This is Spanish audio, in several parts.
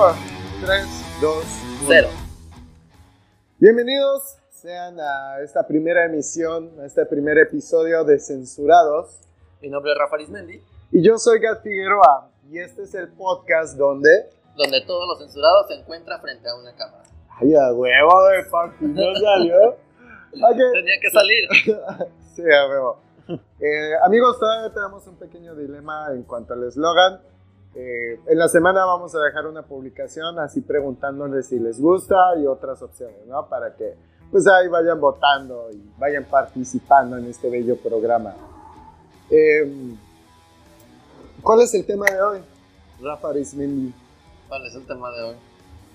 3, 2, 0. Bienvenidos sean a esta primera emisión, a este primer episodio de Censurados. Mi nombre es Rafa Arismendi. Y yo soy Gat Figueroa. Y este es el podcast donde. Donde todos los censurados se encuentran frente a una cámara. Ay, a huevo de papi, no salió. Okay. Tenía que salir. sí, a huevo. Eh, amigos, todavía tenemos un pequeño dilema en cuanto al eslogan. Eh, en la semana vamos a dejar una publicación así preguntándoles si les gusta y otras opciones, ¿no? Para que pues ahí vayan votando y vayan participando en este bello programa. Eh, ¿Cuál es el tema de hoy, Rafa Arismendi? ¿Cuál es el tema de hoy?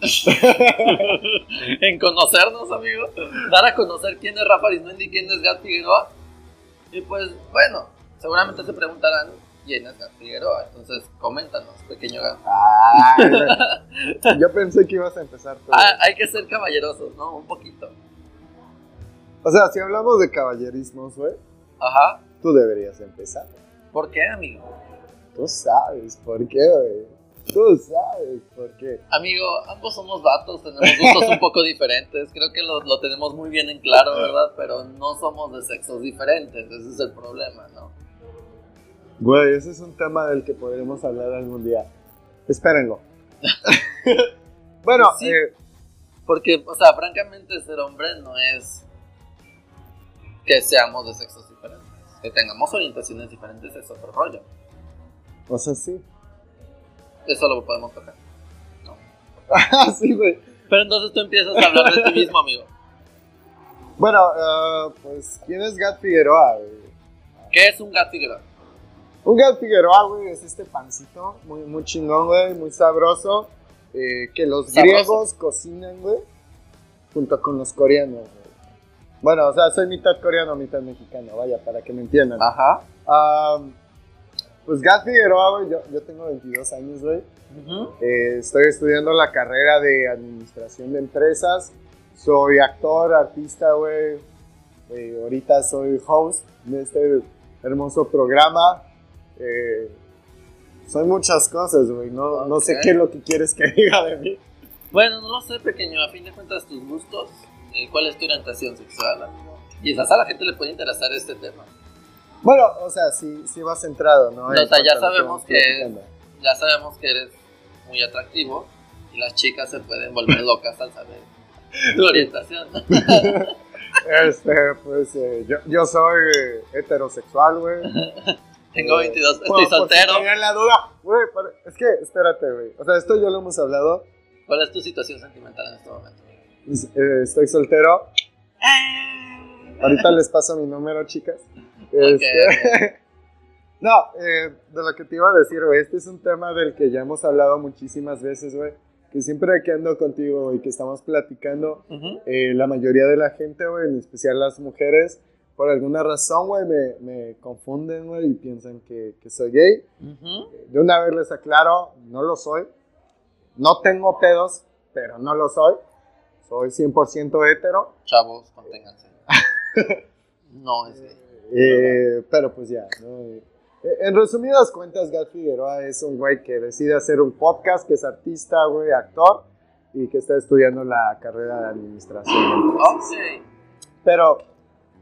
en conocernos, amigos. Dar a conocer quién es Rafa Arismendi y quién es Gat Figueroa. Y pues, bueno, seguramente se preguntarán Gat Figueroa. Entonces, coméntanos, pequeño Gat. yo pensé que ibas a empezar tú. Ah, hay que ser caballerosos, ¿no? Un poquito. O sea, si hablamos de caballerismos, güey. Ajá. Tú deberías empezar. ¿Por qué, amigo? Tú sabes por qué, güey. Tú sabes por qué. Amigo, ambos somos vatos, tenemos gustos un poco diferentes. Creo que lo, lo, tenemos muy bien en claro, ¿verdad? Pero no somos de sexos diferentes, ese es el problema, ¿no? Güey, ese es un tema del que podremos hablar algún día. Espérenlo. bueno, sí, eh, porque, o sea, francamente ser hombre no es que seamos de sexos diferentes. Que tengamos orientaciones diferentes es otro rollo. O sea, sí. Eso lo podemos tocar. No. Ah, sí, güey. Pero entonces tú empiezas a hablar de ti mismo, amigo. Bueno, uh, pues, ¿quién es Gat Figueroa, güey? ¿Qué es un Gat Figueroa? Un Gat Figueroa, güey, es este pancito muy, muy chingón, güey, muy sabroso. Eh, que los ¿Sabroso? griegos cocinan, güey, junto con los coreanos, güey. Bueno, o sea, soy mitad coreano, mitad mexicano, vaya, para que me entiendan. Ajá. Um, pues Gat Figueroa, güey, yo, yo, tengo 22 años, güey. Uh -huh. eh, estoy estudiando la carrera de administración de empresas. Soy actor, artista, güey. Eh, ahorita soy host de este hermoso programa. Eh, soy muchas cosas, güey. No, okay. no sé qué es lo que quieres que diga de mí. Bueno, no lo sé, pequeño. A fin de cuentas, tus gustos. Eh, ¿Cuál es tu orientación sexual, amigo? Y quizás a la gente le puede interesar este tema. Bueno, o sea, sí, sí vas centrado, ¿no? O sea, ya sabemos que, ya sabemos que eres muy atractivo y las chicas se pueden volver locas al saber tu orientación. este, pues eh, yo, yo, soy eh, heterosexual, güey. Tengo 22, estoy por, soltero. Por si la duda, güey, es que, espérate, güey. O sea, esto ya lo hemos hablado. ¿Cuál es tu situación sentimental en este momento? Eh, estoy soltero. Ahorita les paso mi número, chicas. Okay. Este, no, eh, de lo que te iba a decir, güey, este es un tema del que ya hemos hablado muchísimas veces, güey. Que siempre que ando contigo y que estamos platicando, uh -huh. eh, la mayoría de la gente, güey, en especial las mujeres, por alguna razón, güey, me, me, confunden, güey, y piensan que, que soy gay. Uh -huh. De una vez les aclaro, no lo soy. No tengo pedos, pero no lo soy. Soy 100% hetero. Chavos, conténganse. no es gay. Eh, pero pues ya, ¿no? En resumidas cuentas, Gat Figueroa es un güey que decide hacer un podcast, que es artista, güey, actor, y que está estudiando la carrera de administración. Ok. Pero,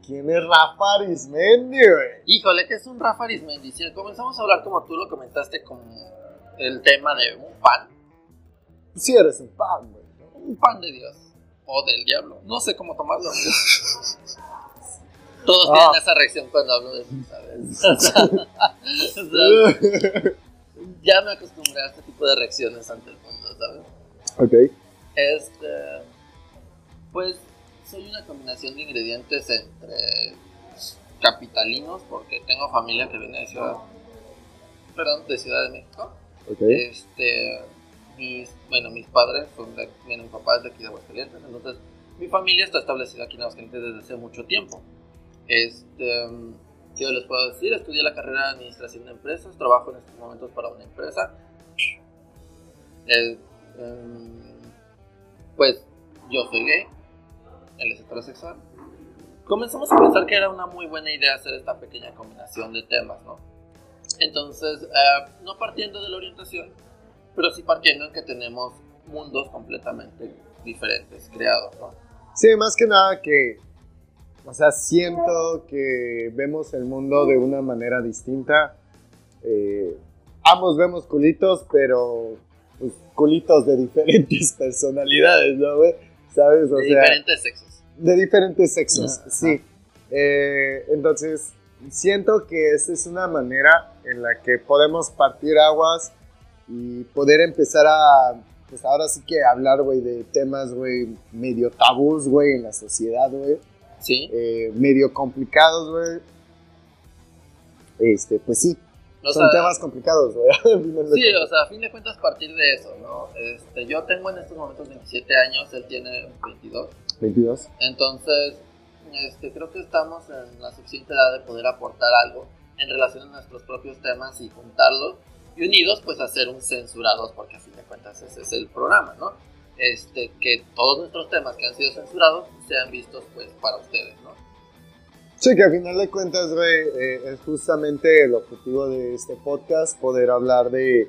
¿quién es Rafa Arismendi, güey? Híjole, que es un Rafa Arismendi. Si comenzamos a hablar como tú lo comentaste con el tema de un pan. Sí eres un pan, güey. Un pan de Dios. O del diablo. No sé cómo tomarlo. Todos ah. tienen esa reacción cuando hablo de eso, ¿sabes? ya me acostumbré a este tipo de reacciones ante el mundo, ¿sabes? Ok. Este. Pues soy una combinación de ingredientes entre capitalinos, porque tengo familia que viene de Ciudad. Perdón, de Ciudad de México. Este. Mis, bueno, mis padres son de, vienen papás de aquí de Aguascalientes, entonces mi familia está establecida aquí en Aguascalientes desde hace mucho tiempo. Este, ¿Qué les puedo decir? Estudié la carrera de Administración de Empresas, trabajo en estos momentos para una empresa. Eh, pues yo soy gay, él es heterosexual. Comenzamos a pensar que era una muy buena idea hacer esta pequeña combinación de temas, ¿no? Entonces, eh, no partiendo de la orientación, pero sí partiendo en que tenemos mundos completamente diferentes creados, ¿no? Sí, más que nada que, o sea, siento que vemos el mundo de una manera distinta. Eh, ambos vemos culitos, pero pues, culitos de diferentes personalidades, ¿no, güey? ¿Sabes? O de sea, diferentes sexos. de diferentes sexos, Ajá. sí. Eh, entonces, siento que esta es una manera en la que podemos partir aguas y poder empezar a, pues ahora sí que hablar, güey, de temas, güey, medio tabús, güey, en la sociedad, güey, Sí. eh, medio complicados, güey. Este, pues sí, O son sea, temas complicados, güey. Sí, o sea, a fin de cuentas partir de eso, ¿no? Este, yo tengo en estos momentos 27 años, él tiene 22. 22. Entonces, este, creo que estamos en la suficiente edad de poder aportar algo en relación a nuestros propios temas y juntarlos y unidos, pues hacer un censurados, porque a fin de cuentas ese es el programa, ¿no? Este, que todos nuestros temas que han sido censurados sean vistos, pues, para ustedes. Sí, que al final de cuentas, güey, eh, es justamente el objetivo de este podcast, poder hablar de,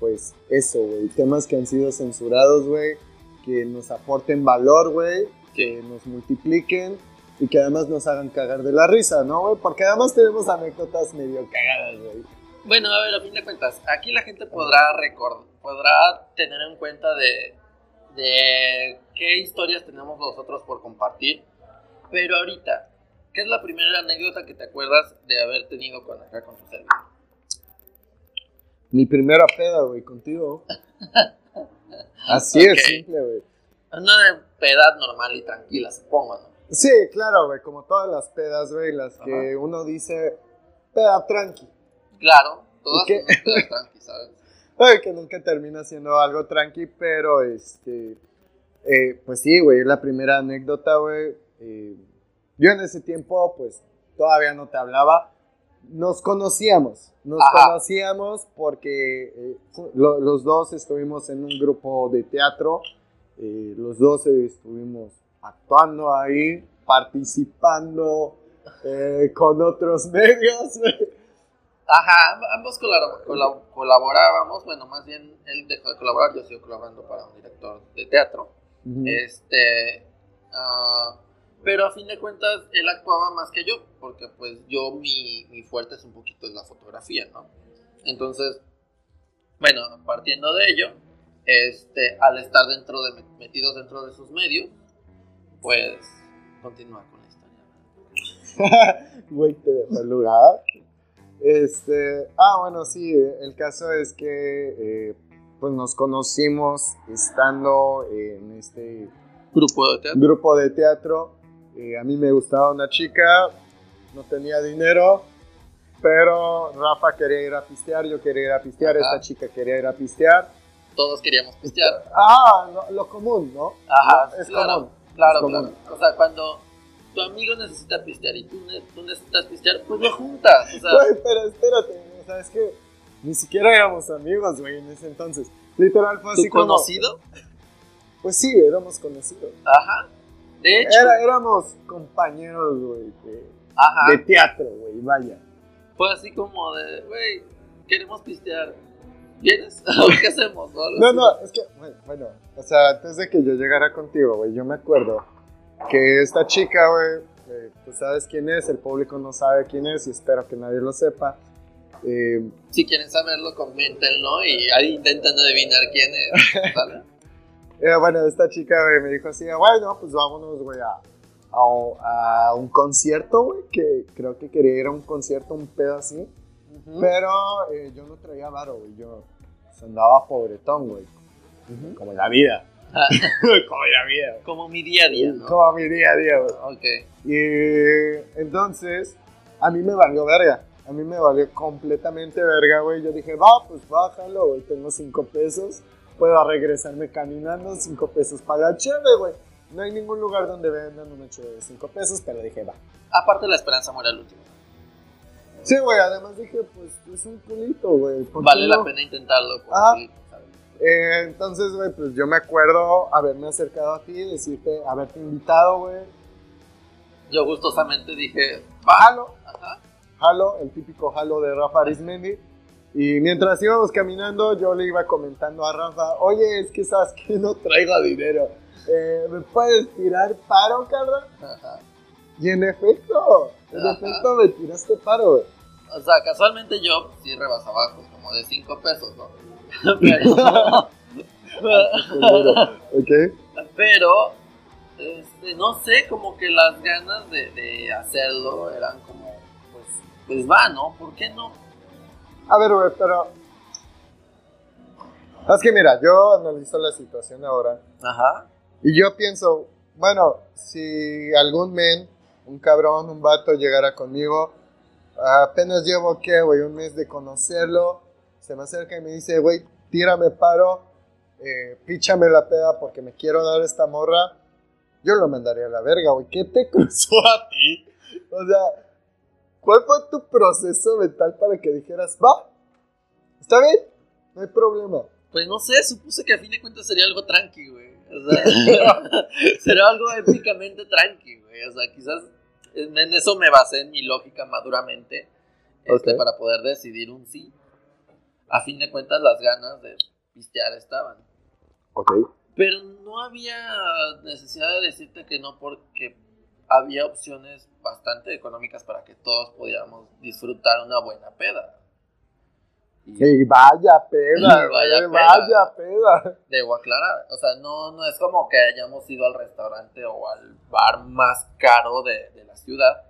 pues, eso, güey, temas que han sido censurados, güey, que nos aporten valor, güey, que nos multipliquen y que además nos hagan cagar de la risa, ¿no, güey? Porque además tenemos anécdotas medio cagadas, güey. Bueno, a ver, a fin de cuentas, aquí la gente podrá recordar, podrá tener en cuenta de, de qué historias tenemos nosotros por compartir, pero ahorita, ¿qué es la primera anécdota que te acuerdas de haber tenido con acá con tu servidor? Mi primera peda, güey, contigo. Así es, simple, güey. Una pedad normal y tranquila, supongo, ¿no? Sí, claro, güey, como todas las pedas, güey, las que uno dice, peda tranqui. Claro, todas pedas tranqui, ¿sabes? Ay, que nunca termina siendo algo tranqui, pero este. eh, pues sí, güey, es la primera anécdota, güey. eh, yo en ese tiempo, pues todavía no te hablaba. Nos conocíamos, nos Ajá. conocíamos porque eh, lo- los dos estuvimos en un grupo de teatro. eh, los dos estuvimos actuando ahí, participando eh, con otros medios. Ajá, amb- ambos colab- colab- colaborábamos, bueno, más bien él dejó de colaborar, yo sigo colaborando para un director de teatro. Ujú. Este. ah, pero a fin de cuentas, él actuaba más que yo, porque pues yo, mi, mi fuerte es un poquito la fotografía, ¿no? Entonces, bueno, partiendo de ello, este, al estar dentro de, metidos dentro de sus medios, pues continúa con la historia. Güey, te dejó el lugar. Este, ah, bueno, sí, el caso es que eh, pues nos conocimos estando en este Grupo de teatro. grupo de teatro. Eh, a mí me gustaba una chica, no tenía dinero, pero Rafa quería ir a pistear, yo quería ir a pistear, Ajá. esta chica quería ir a pistear. Todos queríamos pistear. Ah, lo, lo común, ¿no? Ajá, es claro, común. Claro, es común. claro. O sea, cuando tu amigo necesita pistear y tú, tú necesitas pistear, pues lo juntas. O sea, pero espérate, o sea, es que ni siquiera éramos amigos, güey, en ese entonces. Literal fue así tu como... conocido. Pues sí, éramos conocidos. Ajá. De hecho, Era, éramos compañeros, güey, de, teatro, güey, vaya. Fue así como de, güey, queremos pistear. ¿Vienes? ¿O qué hacemos? No, no, es que, bueno, bueno, o sea, antes de que yo llegara contigo, güey, yo me acuerdo que esta chica, güey, eh, tú sabes quién es, el público no sabe quién es y espero que nadie lo sepa. Eh, Si quieren saberlo, coméntenlo y ahí intentan adivinar quién es. ¿Sale? Eh, bueno, esta chica, güey, me dijo así, bueno, pues vámonos, güey, a, a, a un concierto, güey, que creo que quería ir a un concierto, un pedo así, pero eh, yo no traía varo, güey, yo pues, andaba pobretón, güey, como la vida, Ah, como la vida, como mi día a día, ¿no? como mi día a día, güey. Ok. Y entonces, a mí me valió verga, a mí me valió completamente verga, güey, yo dije, va, pues bájalo, güey, tengo cinco pesos, puedo regresarme caminando, cinco pesos para la cheve, güey. No hay ningún lugar donde vendan una cheve de cinco pesos, pero dije, va. Aparte, la esperanza muere al último. Sí, güey, además dije, pues es un culito, güey. ¿por qué Vale la pena intentarlo. Ah. sí, ¿sabes? Eh, entonces, güey, pues yo me acuerdo haberme acercado a ti, decirte, haberte invitado, güey. Yo gustosamente dije, va. Jalo, Ajá. jalo, el típico jalo de Rafa Arismendi. Y mientras íbamos caminando, yo le iba comentando a Rafa, oye, es que sabes que no traigo dinero. Eh, ¿Me puedes tirar paro? Ajá. Y en efecto, en Ajá. efecto me tiraste paro. O sea, casualmente yo sí rebasaba pues, como de 5 pesos, ¿no? Pero este, no sé, como que las ganas de, de hacerlo eran como, pues, pues va, ¿no? ¿Por qué no? A ver, güey, pero... Es que mira, yo analizo la situación ahora Ajá. y yo pienso, bueno, si algún men, un cabrón, un vato llegara conmigo, apenas llevo, ¿qué, güey? Un mes de conocerlo, se me acerca y me dice, güey, tírame paro, eh, píchame la peda porque me quiero dar esta morra, yo lo mandaría a la verga, güey. ¿Qué te cruzó a ti? O sea, ¿cuál fue tu proceso mental para que dijeras, va, está bien, no hay problema? Pues no sé, supuse que a fin de cuentas sería algo tranqui, güey. O sea, sería algo épicamente tranqui, güey. O sea, quizás en eso me basé en mi lógica maduramente este, Ok. para poder decidir un sí. A fin de cuentas, las ganas de pistear estaban. Ok. Pero no había necesidad de decirte que no porque había opciones bastante económicas para que todos pudiéramos disfrutar una buena peda. Y Y vaya peda, Vaya güey, peda. vaya peda. debo aclarar, o sea, no, no es como que hayamos ido al restaurante o al bar más caro de, de la ciudad.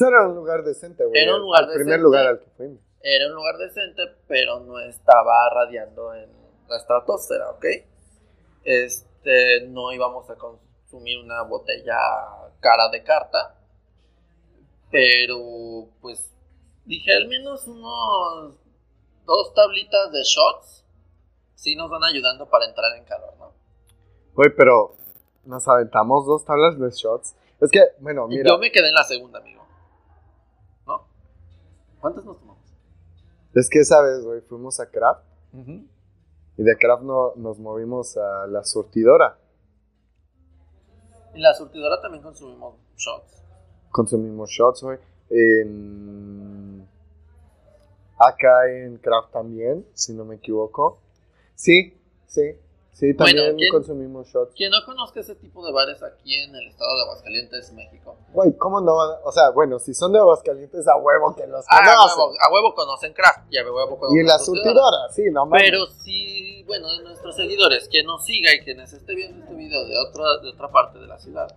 Era un lugar decente, güey. Era un lugar El primer decente. lugar al que fuimos. Era un lugar decente, pero no estaba radiando en la estratosfera, ¿ok? Este, no íbamos a consumir una botella cara de carta, pero pues dije al menos unos dos tablitas de shots sí nos van ayudando para entrar en calor, ¿no? Güey, pero nos aventamos dos tablas de shots. Es que, bueno, mira. Yo me quedé en la segunda, amigo. ¿No? ¿Cuántas nos tomamos? Es que, ¿sabes, güey? Fuimos a Craft. Y de Craft no, nos movimos a la surtidora. En la surtidora también consumimos shots. Consumimos shots, güey. En... Acá en Craft también, si no me equivoco. Sí, sí. Sí, Bueno, también ¿quién- consumimos shots. Quien no conozca ese tipo de bares aquí en el estado de Aguascalientes, México. Güey, ¿cómo no van O sea, bueno, si son de Aguascalientes, a huevo que los Ah, a conocen. huevo, a huevo conocen Craft y a huevo conocen Y la surtidora. sí, no mames. Pero si, bueno, de nuestros seguidores, quien nos siga y quienes esté viendo este video de otra, de otra parte de la ciudad,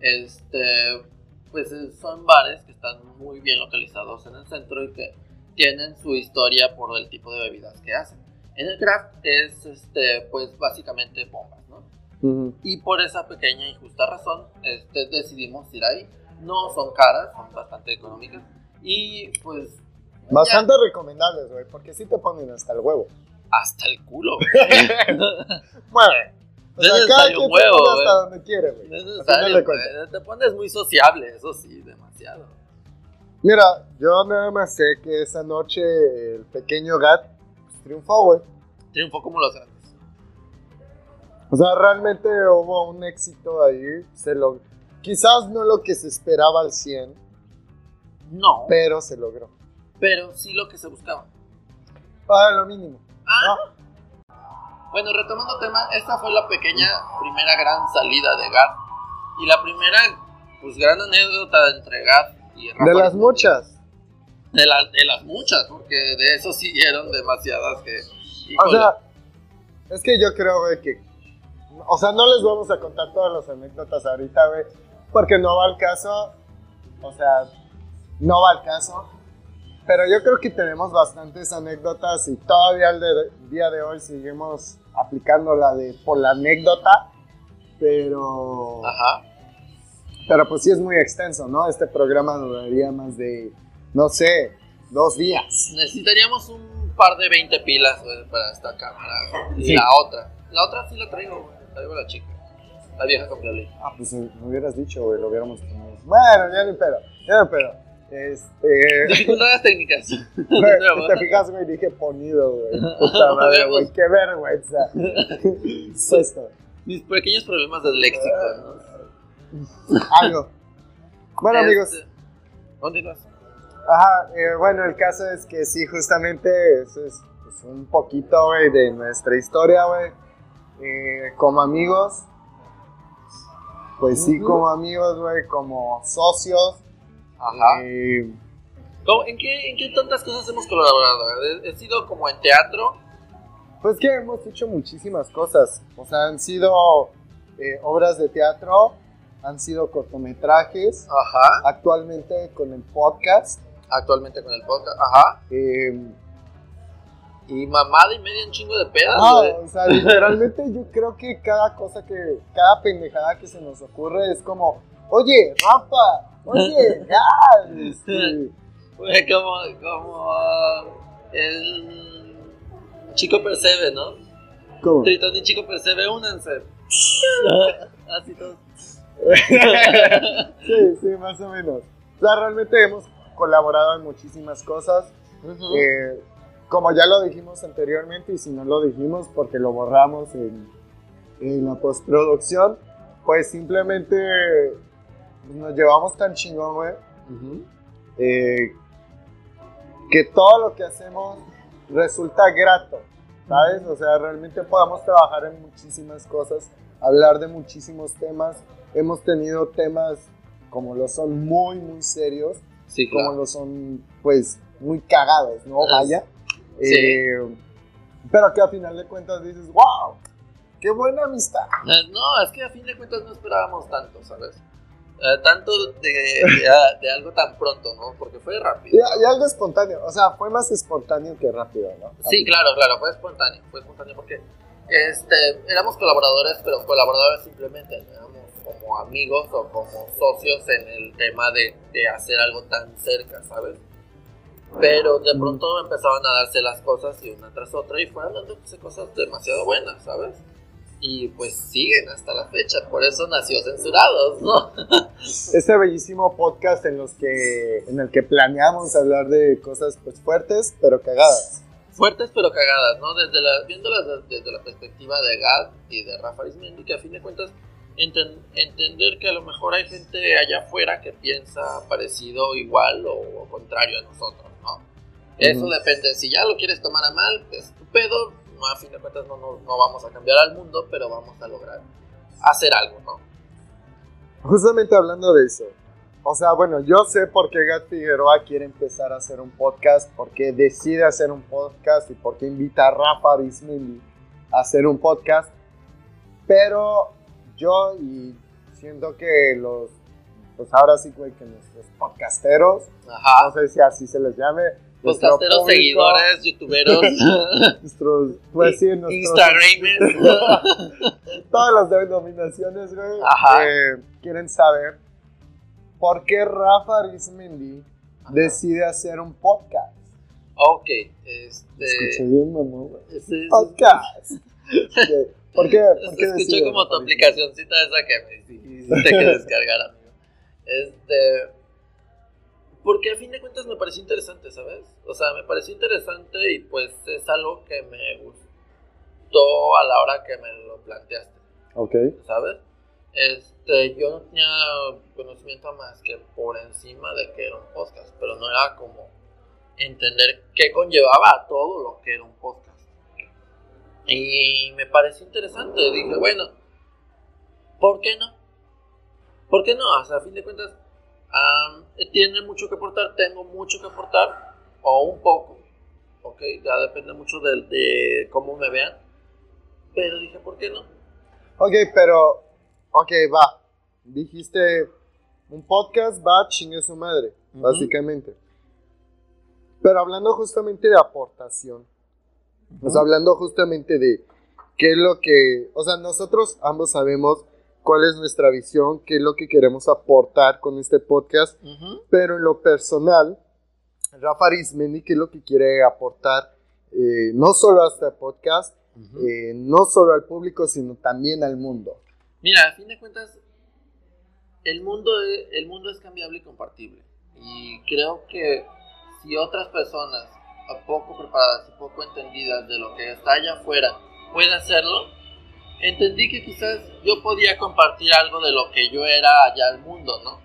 este, pues eh, son bares que están muy bien localizados en el centro y que tienen su historia por el tipo de bebidas que hacen. En el craft es, este, pues básicamente bombas, ¿no? Ujú. Y por esa pequeña y justa razón, este, decidimos ir ahí. No son caras, son bastante económicas. Y pues... Bastante recomendables, güey, porque sí te ponen hasta el huevo. ya, hasta el culo, güey. Bueno, o sea, cada quien huevo, te pone hasta donde quiere, güey. Te pones muy sociable, eso sí, demasiado. Mira, yo nada más sé que esa noche el pequeño Gat triunfó, güey. Triunfó como los grandes. O sea, realmente hubo un éxito ahí. Se lo... Quizás no lo que se esperaba al 100, No, pero se logró. pero sí lo que se buscaba. Ah, lo mínimo. Ah, Bueno, retomando tema, esta fue la pequeña primera gran salida de Gad. Y la primera, pues, gran anécdota entre Gad y. De las muchas. De, la- de las muchas, porque de eso siguieron demasiadas que... O sea, es que yo creo, güey, que. O sea, no les vamos a contar todas las anécdotas ahorita, güey, porque no va al caso. O sea, no va al caso. Pero yo creo que tenemos bastantes anécdotas y todavía al día de hoy seguimos aplicando la de por la anécdota. Pero. Ajá. Pero pues sí es muy extenso, ¿no? Este programa duraría más de, no sé, dos días. Necesitaríamos un par de 20 pilas güey, para esta cámara. Y Sí. la otra. La otra sí la traigo, güey. Traigo la chica. La vieja con Piolín. Ah, pues me hubieras dicho, güey, lo hubiéramos tenido. Bueno, ya ni pedo, ya ni pedo. Este. Dificultades técnicas. De güey, nuevo. te fijas, güey, dije ponido, güey. Puta madre, güey, qué vergüenza. Esto, Mis pequeños problemas de léxico, ¿no? algo. Bueno, amigos, Este. Ajá, eh, bueno, el caso es que sí, justamente eso es pues, un poquito, güey, de nuestra historia, güey. Eh, como amigos, pues sí, como amigos, güey, como socios. Ajá. eh, ¿Cómo- ¿En, qué, ¿En qué tantas cosas hemos colaborado? He sido como en teatro. pues que hemos hecho muchísimas cosas. O sea, han sido eh, obras de teatro, han sido cortometrajes, Ajá. actualmente con el podcast. Actualmente con el podcast. Ajá. eh, Y mamada y media un chingo de pedas, güey. o sea, literalmente yo creo que cada cosa que, cada pendejada que se nos ocurre es como, oye, Rafa, oye, Gal, este, Güey, como, como el chico percebe, ¿no? ¿cómo? Tritón y chico percebe, únanse. Así todo. Sí, sí, más o menos. O sea, realmente hemos colaborado en muchísimas cosas. Ujú. Eh, como ya lo dijimos anteriormente, y si no lo dijimos porque lo borramos en, en la postproducción, pues simplemente nos llevamos tan chingón, güey, Ujú. eh, que todo lo que hacemos resulta grato, ¿sabes? O sea, realmente podamos trabajar en muchísimas cosas, hablar de muchísimos temas. Hemos tenido temas como lo son muy, muy serios, Sí, como lo son, pues, muy cagados, ¿no? Vaya. sí. Eh, pero que a final de cuentas dices, wow, qué buena amistad. Eh, No, es que a fin de cuentas no esperábamos tanto, ¿sabes? Eh, tanto de, de- de algo tan pronto, ¿no? Porque fue rápido. Y, y algo espontáneo, o sea, fue más espontáneo que rápido, ¿no? Sí, claro, claro, fue espontáneo, fue espontáneo porque este, éramos colaboradores, pero colaboradores simplemente, no como amigos o como socios en el tema de, de hacer algo tan cerca, ¿sabes? Pero de pronto empezaban a darse las cosas y una tras otra y fueron dándose cosas demasiado buenas, ¿sabes? Y pues siguen hasta la fecha, por eso nació Censurados, ¿no? Este bellísimo podcast en, los que, en el que planeamos hablar de cosas pues fuertes, pero cagadas. fuertes pero cagadas, ¿no? Desde la, viéndolas de- desde la perspectiva de Gad y de Rafa Arizmendi, que a fin de cuentas enten- entender que a lo mejor hay gente allá afuera que piensa parecido, igual o, o contrario a nosotros, ¿no? Eso Ujú. depende, si ya lo quieres tomar a mal, es tu pedo, no, a fin de cuentas no, no, no vamos a cambiar al mundo, pero vamos a lograr hacer algo, ¿no? Justamente hablando de eso. O sea, bueno, yo sé por qué Gat Figueroa quiere empezar a hacer un podcast, por qué decide hacer un podcast y por qué invita a Rafa Arizmendi a hacer un podcast. Pero yo, y siento que los, pues ahora sí, güey, que nuestros podcasteros, no sé si así se les llame, Podcasteros, público, seguidores, youtuberos, nuestros, pues sí, nuestros, instagramers. todas las denominaciones, güey, eh, quieren saber por qué Rafa Arizmendi decide hacer un podcast. Ok, este... Escuché bien, mamá, güey. Podcast. Ok, ¿Por qué? ¿Por qué escuchó decide como tu aplicacioncita esa que me hiciste que descargar, amigo. Este. Porque a fin de cuentas me pareció interesante, ¿sabes? O sea, me pareció interesante y pues es algo que me gustó a la hora que me lo planteaste, Ok. ¿sabes? Este, yo no tenía conocimiento más que por encima de que era un podcast, pero no era como entender qué conllevaba todo lo que era un podcast. Y me pareció interesante. Dije, bueno, ¿por qué no? ¿Por qué no? O sea, a fin de cuentas, am, tiene mucho que aportar, tengo mucho que aportar, o un poco, ¿ok? Ya depende mucho de, de cómo me vean. Pero dije, ¿por qué no? Ok, pero. Ok, va. Dijiste. Un podcast va, chingue su madre. Ujú. Básicamente. Pero hablando justamente de aportación. Sea, hablando justamente de qué es lo que. O sea, nosotros ambos sabemos cuál es nuestra visión, qué es lo que queremos aportar con este podcast. Ujú. Pero en lo personal, Rafa Arizmendi, ¿qué es lo que quiere aportar? eh, no solo a este podcast, Ujú. eh, no solo al público, sino también al mundo. Mira, a fin de cuentas, el mundo, el mundo es cambiable y compartible. Y creo que si otras personas, a poco preparadas y poco entendidas de lo que está allá afuera, pueden hacerlo, entendí que quizás yo podía compartir algo de lo que yo era allá al mundo, ¿no?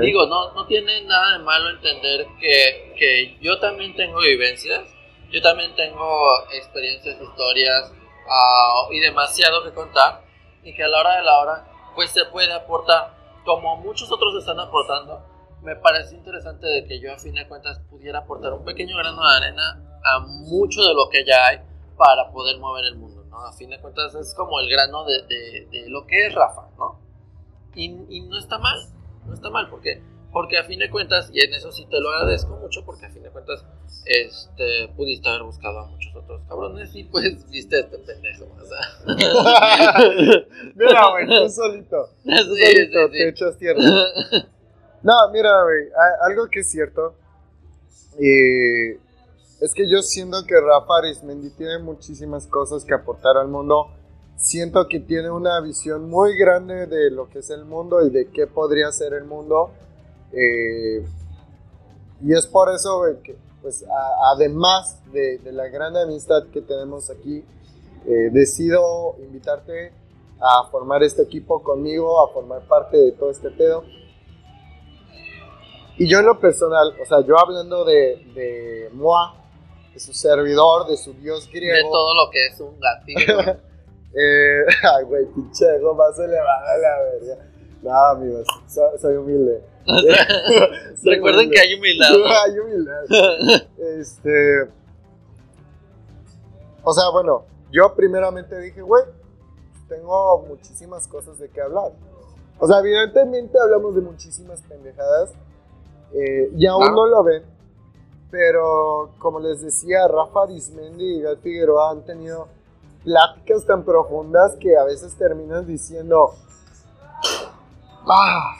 Digo, no, no tiene nada de malo entender que, que yo también tengo vivencias, yo también tengo experiencias, historias ah, y demasiado que contar y que a la hora de la hora pues se puede aportar como muchos otros están aportando me parece interesante de que yo a fin de cuentas pudiera aportar un pequeño grano de arena a mucho de lo que ya hay para poder mover el mundo, ¿no? A fin de cuentas es como el grano de, de, de lo que es Rafa, ¿no? Y, y, no está mal, no está mal, porque porque a fin de cuentas, y en eso sí te lo agradezco mucho, porque a fin de cuentas este, pudiste haber buscado a muchos otros cabrones y pues viste a este pendejo. O sea. mira, güey, tú solito. Tú sí, solito sí, te echas tierra. No, mira, algo que es cierto. Y es que yo siento que Rafa Arismendi tiene muchísimas cosas que aportar al mundo. Siento que tiene una visión muy grande de lo que es el mundo y de qué podría ser el mundo. Eh, y es por eso que, pues, además de, de, la gran amistad que tenemos aquí, eh, decido invitarte a formar este equipo conmigo, a formar parte de todo este pedo. Y yo en lo personal, o sea, yo hablando de, de Moa, de su servidor, de su dios griego. De todo lo que es un gatito. eh, ay, güey, pinche más elevada la verga. No, amigos, soy, soy humilde. Recuerden que hay humildad. hay humildad. este. O sea, bueno, yo primeramente dije, güey, tengo muchísimas cosas de qué hablar. O sea, evidentemente hablamos de muchísimas pendejadas eh, y aún no lo ven, pero como les decía, Rafa Arismendi y Gal Figueroa han tenido pláticas tan profundas que a veces terminan diciendo, ¡ah!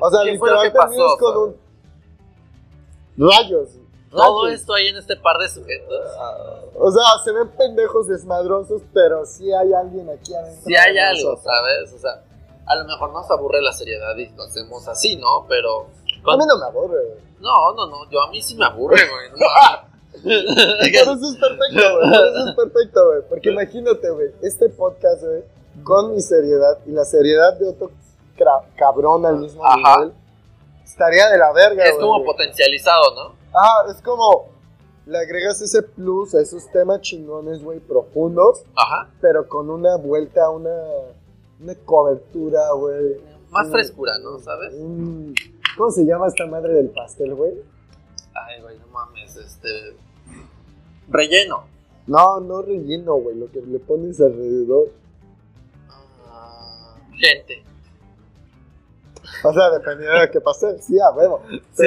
O sea, literalmente terminas con un rayos. Todo esto hay en este par de sujetos. o sea, se ven pendejos desmadrosos, pero sí hay alguien aquí adentro. Sí hay algo, ¿sabes? O sea, a lo mejor nos aburre la seriedad y lo hacemos así, ¿no? Pero a mí no me aburre, No, no, no, yo a mí sí me aburre, güey. Por eso es perfecto, güey. Eso es perfecto, güey. Porque imagínate, güey, este podcast, güey, con mi seriedad y la seriedad de otro cabrón al mismo nivel, estaría de la verga, Es como potencializado, ¿no? Ah, es como le agregas ese plus a esos temas chingones, güey, profundos. Ajá. Pero con una vuelta, una, una cobertura, güey. Más frescura, ¿no? ¿Sabes? ¿Cómo se llama esta madre del pastel, güey? Ay, güey, no mames, este. Relleno. No, no relleno, güey, lo que le pones alrededor. Uh, gente. O sea, dependiendo de qué pastel, sí, a huevo. Sí.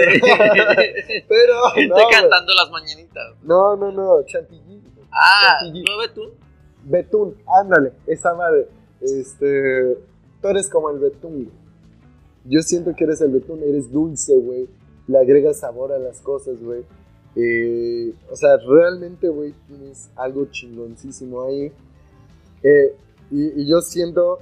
Pero. Gente cantando las mañanitas. No, no, no, chantilly. Ah, ¿no betún? Betún, ándale, esa madre. Este. Tú eres como el betún, güey. Yo siento que eres el betún, eres dulce, güey. Le agregas sabor a las cosas, güey. Eh, o sea, realmente, güey, tienes algo chingoncísimo ahí. Eh, y, yo siento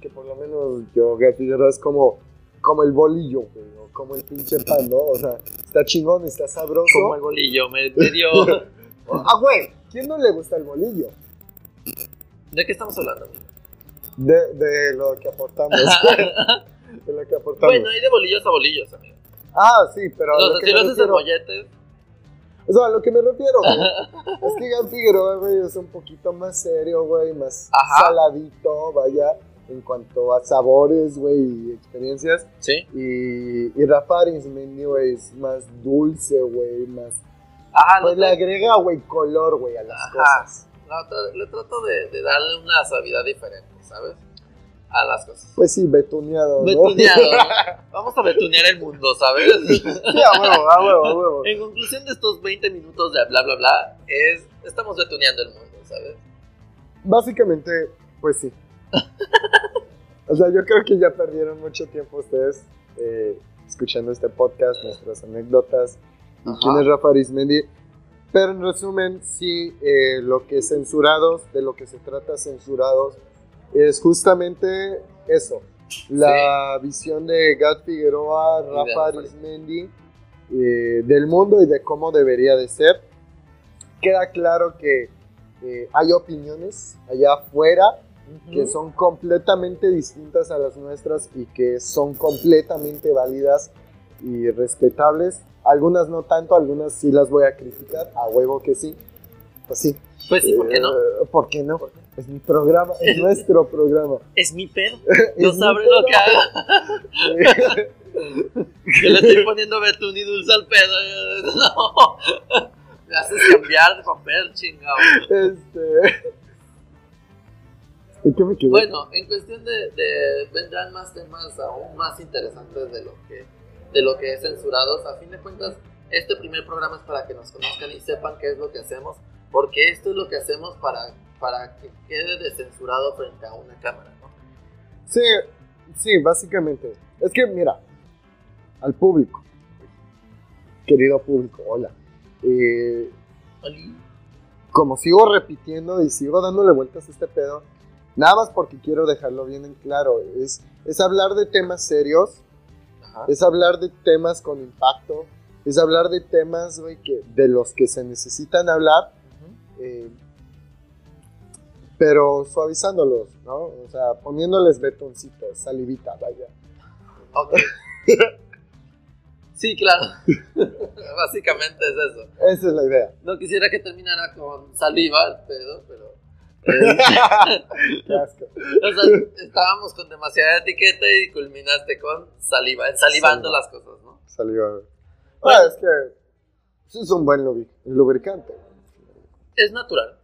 que por lo menos yo, Figueroa, es como, como el bolillo, güey, o como el pinche pan, ¿no? O sea, está chingón, está sabroso. Como el bolillo, me, dio... ah, güey, ¿quién no le gusta el bolillo? ¿De qué estamos hablando? De, de lo que aportamos. Bueno, hay de bolillos a bolillos, amigo. Ah, sí, pero. Los si lo haces en molletes. O sea, a lo que me refiero, güey, es que Gan Figueroa, güey, es un poquito más serio, güey, más saladito, vaya, en cuanto a sabores, güey, y experiencias. Sí. Y, y Rafa Arismendi, güey, es más dulce, güey, más... Ajá, pues le agrega, güey, color, güey, a las cosas. No, le trato de, de darle una suavidad diferente, ¿sabes? A las cosas. Pues sí, betuneado. ¿no? Betuneado. Vamos a betunear el mundo, ¿sabes? Sí, a huevo, a huevo, a huevo. En conclusión de estos 20 minutos de bla, bla, bla, es, estamos betuneando el mundo, ¿sabes? Básicamente, pues sí. o sea, yo creo que ya perdieron mucho tiempo ustedes eh, escuchando este podcast, nuestras anécdotas. ¿Quién es Rafa Arismendi? Pero en resumen, sí, eh, lo que es censurados, de lo que se trata censurados, es justamente eso. La visión de Gat Figueroa, Rafa Arismendi, eh, del mundo y de cómo debería de ser. Queda claro que eh, hay opiniones allá afuera que son completamente distintas a las nuestras y que son completamente válidas y respetables. Algunas no tanto, algunas sí las voy a criticar, a huevo que sí. Pues sí. Pues sí, ¿por qué no? Eh, ¿Por qué no? Es mi programa, es nuestro programa. Es mi pedo. No sabré lo que haga. Yo le estoy poniendo betún y dulce al pedo. No. Me haces cambiar de papel, chingado. Este. ¿En qué me quedé? Bueno, en cuestión de, de, vendrán más temas aún más interesantes de lo que de lo que es censurados. A fin de cuentas, este primer programa es para que nos conozcan y sepan qué es lo que hacemos, porque esto es lo que hacemos para, para que quede descensurado frente a una cámara, ¿no? Sí, sí, básicamente. Es que, mira, al público, querido público, hola. Eh, Oli. como sigo repitiendo y sigo dándole vueltas a este pedo, nada más porque quiero dejarlo bien en claro, es, es hablar de temas serios, Ajá. es hablar de temas con impacto, es hablar de temas güey, que, de los que se necesitan hablar, eh, pero suavizándolos, ¿no? O sea, poniéndoles betoncitos, salivita, vaya. Ok. Sí, claro. Básicamente es eso. Esa es la idea. No quisiera que terminara con saliva el pedo, pero. eh, Qué asco. o sea, estábamos con demasiada etiqueta y culminaste con saliva, salivando Saliva. las cosas, ¿no? Saliva. Ah, es que es un buen lubri- lubricante. Es natural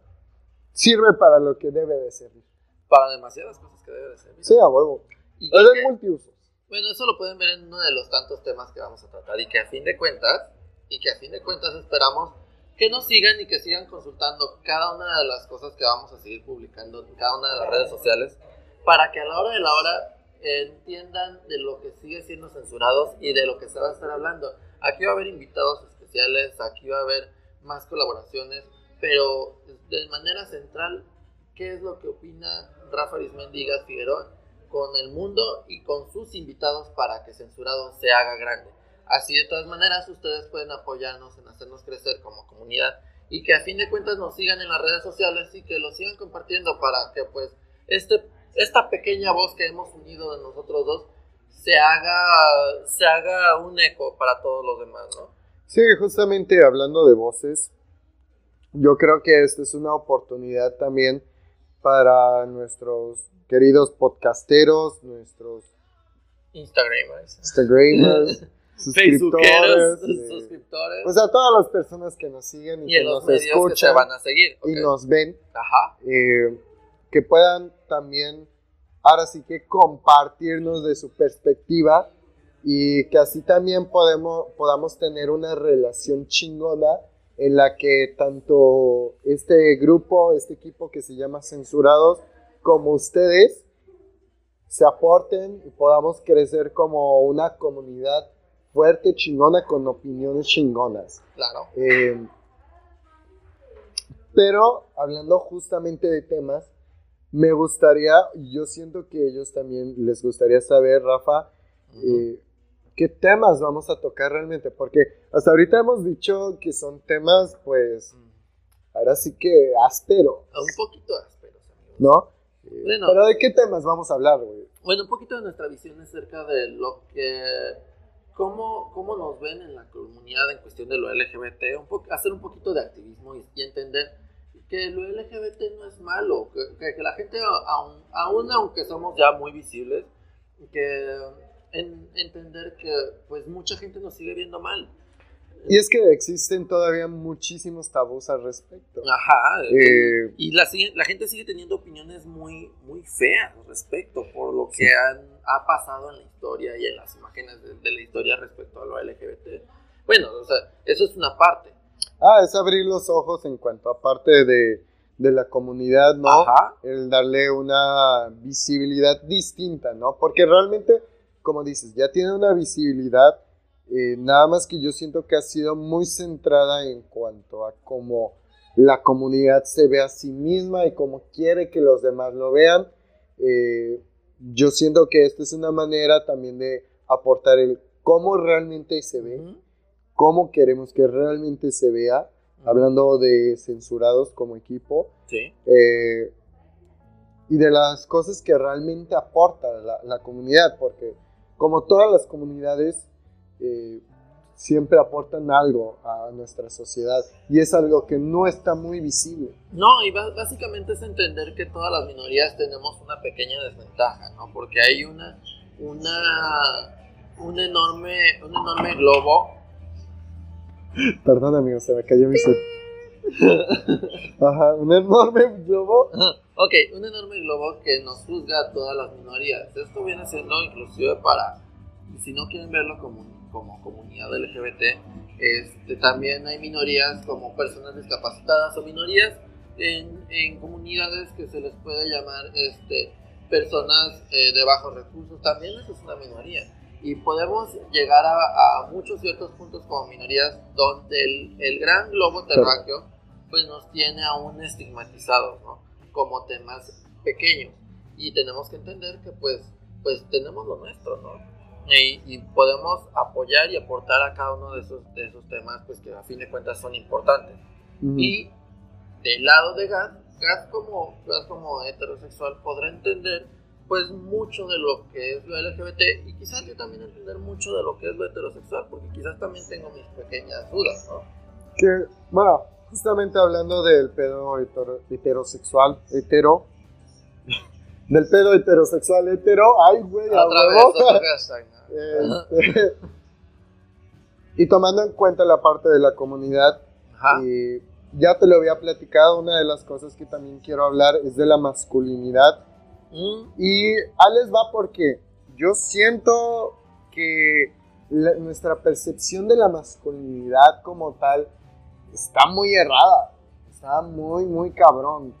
Sirve para lo que debe de servir. para demasiadas cosas que debe de ser. Sí, a huevo. Y Es que- multiusos. Bueno, eso lo pueden ver en uno de los tantos temas que vamos a tratar y que a fin de cuentas, y que a fin de cuentas esperamos que nos sigan y que sigan consultando cada una de las cosas que vamos a seguir publicando en cada una de las redes sociales para que a la hora de la hora entiendan de lo que sigue siendo censurados y de lo que se va a estar hablando. Aquí va a haber invitados especiales, aquí va a haber más colaboraciones, pero de manera central, ¿qué es lo que opina Rafa Arismendi y Gas Figueroa con el mundo y con sus invitados para que Censurado se haga grande? Así de todas maneras ustedes pueden apoyarnos en hacernos crecer como comunidad y que a fin de cuentas nos sigan en las redes sociales y que lo sigan compartiendo para que pues este, esta pequeña voz que hemos unido de nosotros dos se haga, se haga un eco para todos los demás, ¿no? Sí, justamente hablando de voces, yo creo que esta es una oportunidad también para nuestros queridos podcasteros, nuestros Instagramers, Instagramers, suscriptores, eh, suscriptores pues a todas las personas que nos siguen y, y que nos medios que se escuchan van a seguir. y nos ven, Ajá. eh, que puedan también, ahora sí que compartirnos de su perspectiva y que así también podemos, podamos tener una relación chingona en la que tanto este grupo, este equipo que se llama Censurados, como ustedes, se aporten y podamos crecer como una comunidad fuerte, chingona, con opiniones chingonas. Claro. Eh, pero hablando justamente de temas, me gustaría, y yo siento que ellos también les gustaría saber, Rafa, eh, qué temas vamos a tocar realmente, porque hasta ahorita hemos dicho que son temas, pues, ahora sí que áspero, Un poquito ásperos. ¿no? Bueno. Pero ¿de qué temas vamos a hablar, güey? Bueno, un poquito de nuestra visión acerca de lo que. Cómo, cómo nos ven en la comunidad en cuestión de lo LGBT, un po- hacer un poquito de activismo y, y entender que lo LGBT no es malo, que, que- que la gente, aun, aún aunque somos ya muy visibles, que en- entender que pues mucha gente nos sigue viendo mal. Y es que existen todavía muchísimos tabús al respecto. Ajá. Eh, Y la, la gente sigue teniendo opiniones muy, muy feas al respecto por lo que han- ha pasado en la historia y en las imágenes de, de la historia respecto a lo LGBT. Bueno, o sea, eso es una parte. Ah, es abrir los ojos en cuanto a parte de, de la comunidad, ¿no? Ajá. El darle una visibilidad distinta, ¿no? Porque realmente, como dices, ya tiene una visibilidad, eh, nada más que yo siento que ha sido muy centrada en cuanto a cómo la comunidad se ve a sí misma y cómo quiere que los demás lo vean. Eh, yo siento que esta es una manera también de aportar el cómo realmente se ve cómo queremos que realmente se vea, hablando de censurados como equipo. Sí. Eh, y de las cosas que realmente aporta la, la comunidad, porque como todas las comunidades, eh, siempre aportan algo a nuestra sociedad y es algo que no está muy visible. No, y básicamente es entender que todas las minorías tenemos una pequeña desventaja, ¿no? Porque hay una, una, un enorme, un enorme globo. Perdón, amigo, se me cayó mi Ajá, un enorme globo. Ok, un enorme globo que nos juzga a todas las minorías. Esto viene siendo inclusive para, si no quieren verlo como como comunidad LGBT, este, también hay minorías como personas discapacitadas o minorías en, en comunidades que se les puede llamar este, personas eh, de bajos recursos, también eso es una minoría. Y podemos llegar a, a muchos ciertos puntos como minorías donde el, el gran globo terráqueo pues nos tiene aún estigmatizados, ¿no? Como temas pequeños. Y tenemos que entender que pues, pues tenemos lo nuestro, ¿no? y, podemos apoyar y aportar a cada uno de esos, de esos temas pues que a fin de cuentas son importantes. Y del lado de Gas, Gas como, Gas como heterosexual podrá entender pues mucho de lo que es lo LGBT y quizás yo también entender mucho de lo que es lo heterosexual porque quizás también tengo mis pequeñas dudas, ¿no? Que, bueno, justamente hablando del pedo heterosexual, hetero, del pedo heterosexual hetero, ay, güey, este, y tomando en cuenta la parte de la comunidad, y ya te lo había platicado, una de las cosas que también quiero hablar es de la masculinidad. Mm. Y a les va porque yo siento que nuestra percepción de la masculinidad como tal está muy errada. Está muy, muy cabrón.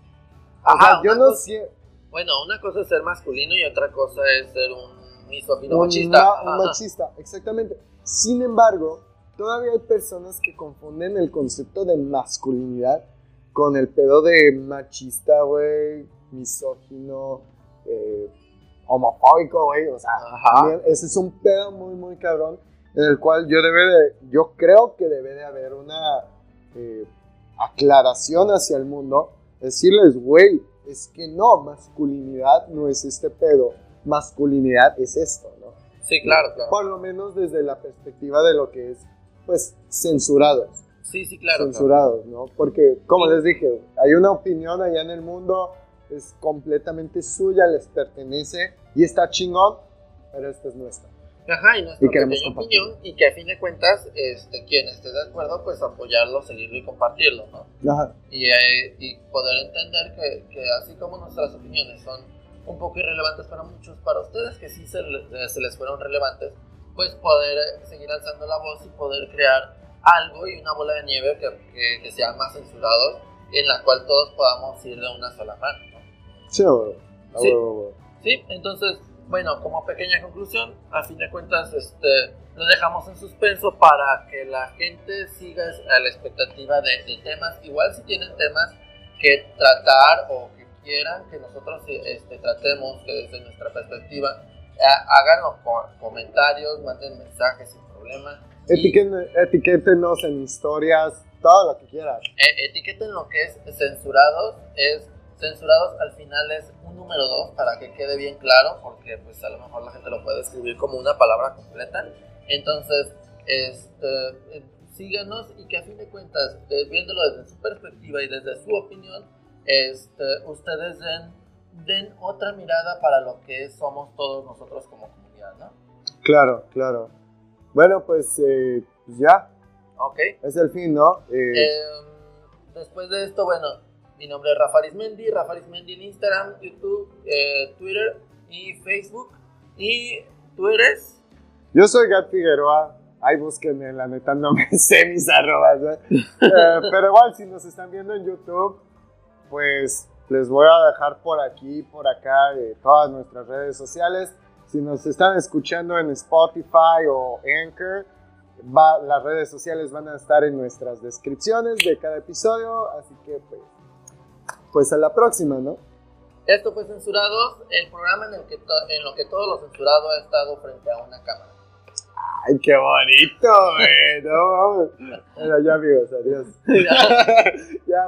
yo no sé. Bueno, una cosa es ser masculino y otra cosa es ser un misógino machista. Un machista, exactamente. Sin embargo, todavía hay personas que confunden el concepto de masculinidad con el pedo de machista, güey, misógino, eh, homofóbico, güey. O sea, ese es un pedo muy, muy cabrón en el cual yo debe de, yo creo que debe de haber una eh, aclaración hacia el mundo, decirles, güey, es que no, masculinidad no es este pedo masculinidad es esto, ¿no? Sí, claro, claro. Por lo menos desde la perspectiva de lo que es, pues, censurados. Sí, sí, claro. Censurados, ¿no? Porque, como les dije, hay una opinión allá en el mundo, es completamente suya, les pertenece y está chingón, pero esta es nuestra. Ajá, y nuestra y opinión, y que a fin de cuentas, este, quien esté de acuerdo, pues apoyarlo, seguirlo y compartirlo, ¿no? Ajá. Y, eh, y poder entender que, que así como nuestras opiniones son un poco irrelevantes para muchos, para ustedes que sí se, se les fueron relevantes, pues poder eh, seguir alzando la voz y poder crear algo y una bola de nieve que, que, sea más censurado, en la cual todos podamos ir de una sola mano. Sí, ¿Sí? sí, entonces, bueno, como pequeña conclusión, a fin de cuentas, este, lo dejamos en suspenso para que la gente siga a la expectativa de, de temas, igual si tienen temas que tratar o quieran que nosotros este, tratemos, que desde nuestra perspectiva hagan los comentarios, manden mensajes sin problema. etiquétenos en historias, todo lo que quieran. Eh, etiqueten lo que es censurados, es censurados al final es un número 2 para que quede bien claro, porque pues a lo mejor la gente lo puede escribir como una palabra completa. Entonces, este, eh, síganos y que a fin de cuentas, viéndolo desde su perspectiva y desde su opinión, este, ustedes den, den otra mirada para lo que somos todos nosotros como comunidad, ¿no? Claro, claro. Bueno, pues, eh, pues ya. Ok. Es el fin, ¿no? Eh, em, después de esto, bueno, mi nombre es Rafa Arismendi, Rafa Arismendi en Instagram, YouTube, eh, Twitter y Facebook. ¿Y tú eres? Yo soy Gat Figueroa. Ahí búsquenme, la neta no me sé mis arrobas. pero igual, si nos están viendo en YouTube, pues les voy a dejar por aquí, por acá, eh, todas nuestras redes sociales. Si nos están escuchando en Spotify o Anchor, las redes sociales van a estar en nuestras descripciones de cada episodio. Así que, pues, pues a la próxima, ¿no? Esto fue Censurados, el programa en, el que en lo que todo lo censurado ha estado frente a una cámara. ¡Ay, qué bonito, güey! No, Bueno, ya amigos, adiós. ya.